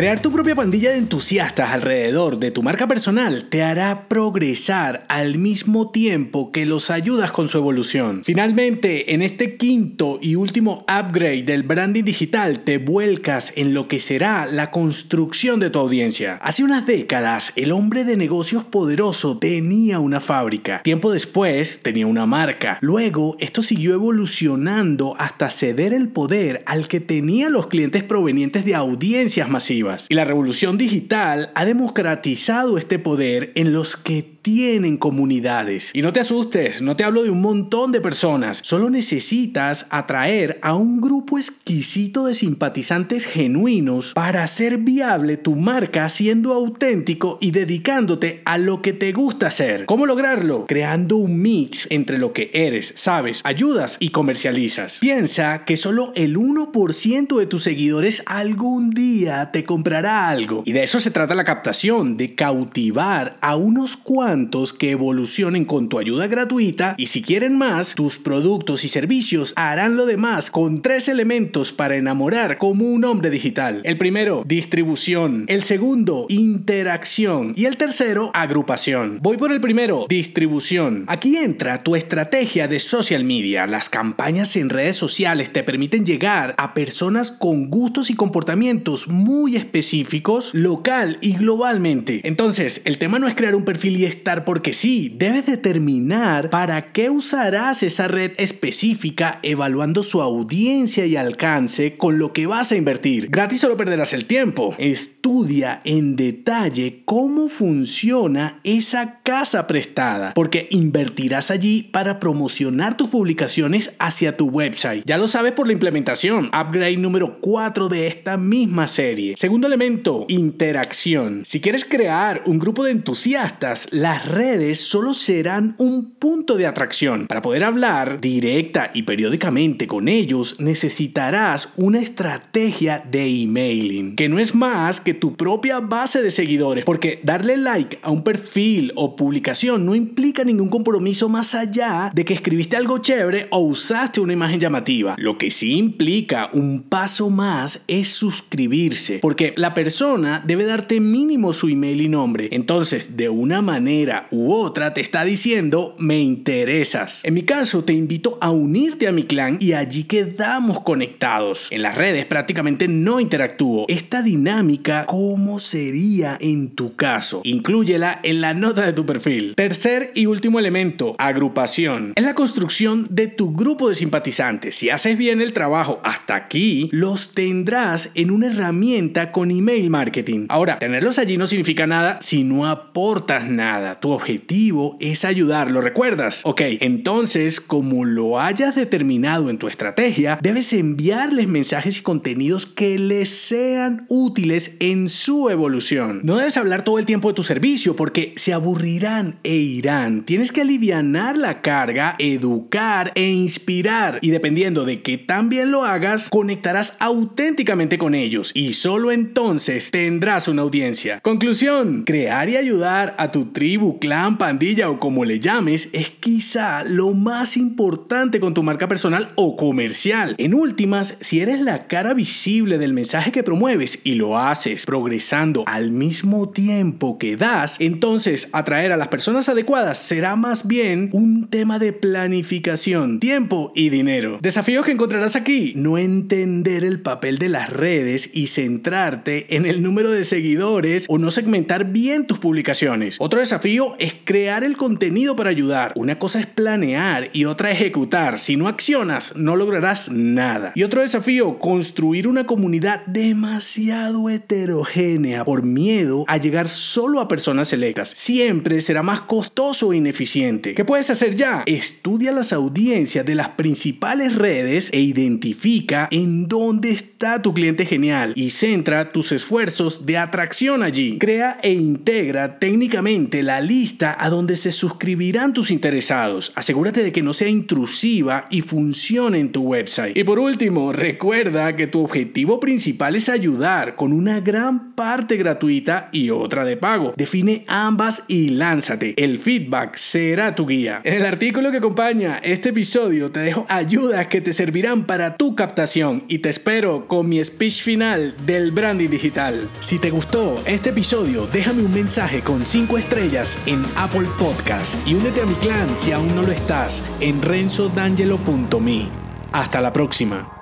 Crear tu propia pandilla de entusiastas alrededor de tu marca personal te hará progresar al mismo tiempo que los ayudas con su evolución. Finalmente, en este quinto y último upgrade del branding digital te vuelcas en lo que será la construcción de tu audiencia. Hace unas décadas, el hombre de negocios poderoso tenía una fábrica. Tiempo después, tenía una marca. Luego, esto siguió evolucionando hasta ceder el poder al que tenía los clientes provenientes de audiencias masivas. Y la revolución digital ha democratizado este poder en los que tienen comunidades. Y no te asustes, no te hablo de un montón de personas, solo necesitas atraer a un grupo exquisito de simpatizantes genuinos para hacer viable tu marca siendo auténtico y dedicándote a lo que te gusta hacer. ¿Cómo lograrlo? Creando un mix entre lo que eres, sabes, ayudas y comercializas. Piensa que solo el 1% de tus seguidores algún día te comprará algo. Y de eso se trata la captación, de cautivar a unos cuantos que evolucionen con tu ayuda gratuita y si quieren más, tus productos y servicios harán lo demás con tres elementos para enamorar como un hombre digital. El primero, distribución. El segundo, interacción. Y el tercero, agrupación. Voy por el primero, distribución. Aquí entra tu estrategia de social media. Las campañas en redes sociales te permiten llegar a personas con gustos y comportamientos muy específicos, local y globalmente. Entonces, el tema no es crear un perfil y porque sí, debes determinar para qué usarás esa red específica evaluando su audiencia y alcance con lo que vas a invertir. Gratis solo perderás el tiempo. Estudia en detalle cómo funciona esa casa prestada, porque invertirás allí para promocionar tus publicaciones hacia tu website. Ya lo sabes por la implementación, upgrade número 4 de esta misma serie. Segundo elemento, interacción. Si quieres crear un grupo de entusiastas, las redes solo serán un punto de atracción. Para poder hablar directa y periódicamente con ellos, necesitarás una estrategia de emailing, que no es más que tu propia base de seguidores, porque darle like a un perfil o publicación no implica ningún compromiso más allá de que escribiste algo chévere o usaste una imagen llamativa. Lo que sí implica un paso más es suscribirse, porque la persona debe darte mínimo su email y nombre. Entonces, de una manera u otra te está diciendo me interesas. En mi caso te invito a unirte a mi clan y allí quedamos conectados. En las redes prácticamente no interactúo. Esta dinámica, ¿cómo sería en tu caso? Inclúyela en la nota de tu perfil. Tercer y último elemento, agrupación. Es la construcción de tu grupo de simpatizantes. Si haces bien el trabajo hasta aquí, los tendrás en una herramienta con email marketing. Ahora, tenerlos allí no significa nada si no aportas nada. Tu objetivo es ayudarlo, ¿recuerdas? Ok, entonces, como lo hayas determinado en tu estrategia, debes enviarles mensajes y contenidos que les sean útiles en su evolución. No debes hablar todo el tiempo de tu servicio porque se aburrirán e irán. Tienes que aliviar la carga, educar e inspirar. Y dependiendo de que tan bien lo hagas, conectarás auténticamente con ellos y solo entonces tendrás una audiencia. Conclusión, crear y ayudar a tu tribu, clan, pandilla o como le llames es quizá lo más importante con tu marca personal o comercial. En últimas, si eres la cara visible del mensaje que promueves y lo haces progresando al mismo tiempo que das, entonces atraer a las personas adecuadas será más bien un tema de planificación, tiempo y dinero. Desafíos que encontrarás aquí, no entender el papel de las redes y centrarte en el número de seguidores o no segmentar bien tus publicaciones. Otro desafío es crear el contenido para ayudar. Una cosa es planear y otra ejecutar. Si no accionas, no lograrás nada. Y otro desafío, construir una comunidad demasiado heterogénea por miedo a llegar solo a personas selectas. Siempre será más costoso e ineficiente. ¿Qué puedes hacer ya? Estudia las audiencias de las principales redes e identifica en dónde está tu cliente genial y centra tus esfuerzos de atracción allí. Crea e integra técnicamente la lista a donde se suscribirán tus interesados. Asegúrate de que no sea intrusiva y funcione en tu website. Y por último, recuerda que tu objetivo principal es ayudar con una gran parte gratuita y otra de pago. Define ambas y lánzate. El feedback será tu guía. En el artículo que acompaña este episodio te dejo ayudas que te servirán para tu captación y te espero con mi speech final del branding digital. Si te gustó este episodio, déjame un mensaje con 5 estrellas en Apple Podcast y únete a mi clan si aún no lo estás en renzodangelo.me. Hasta la próxima.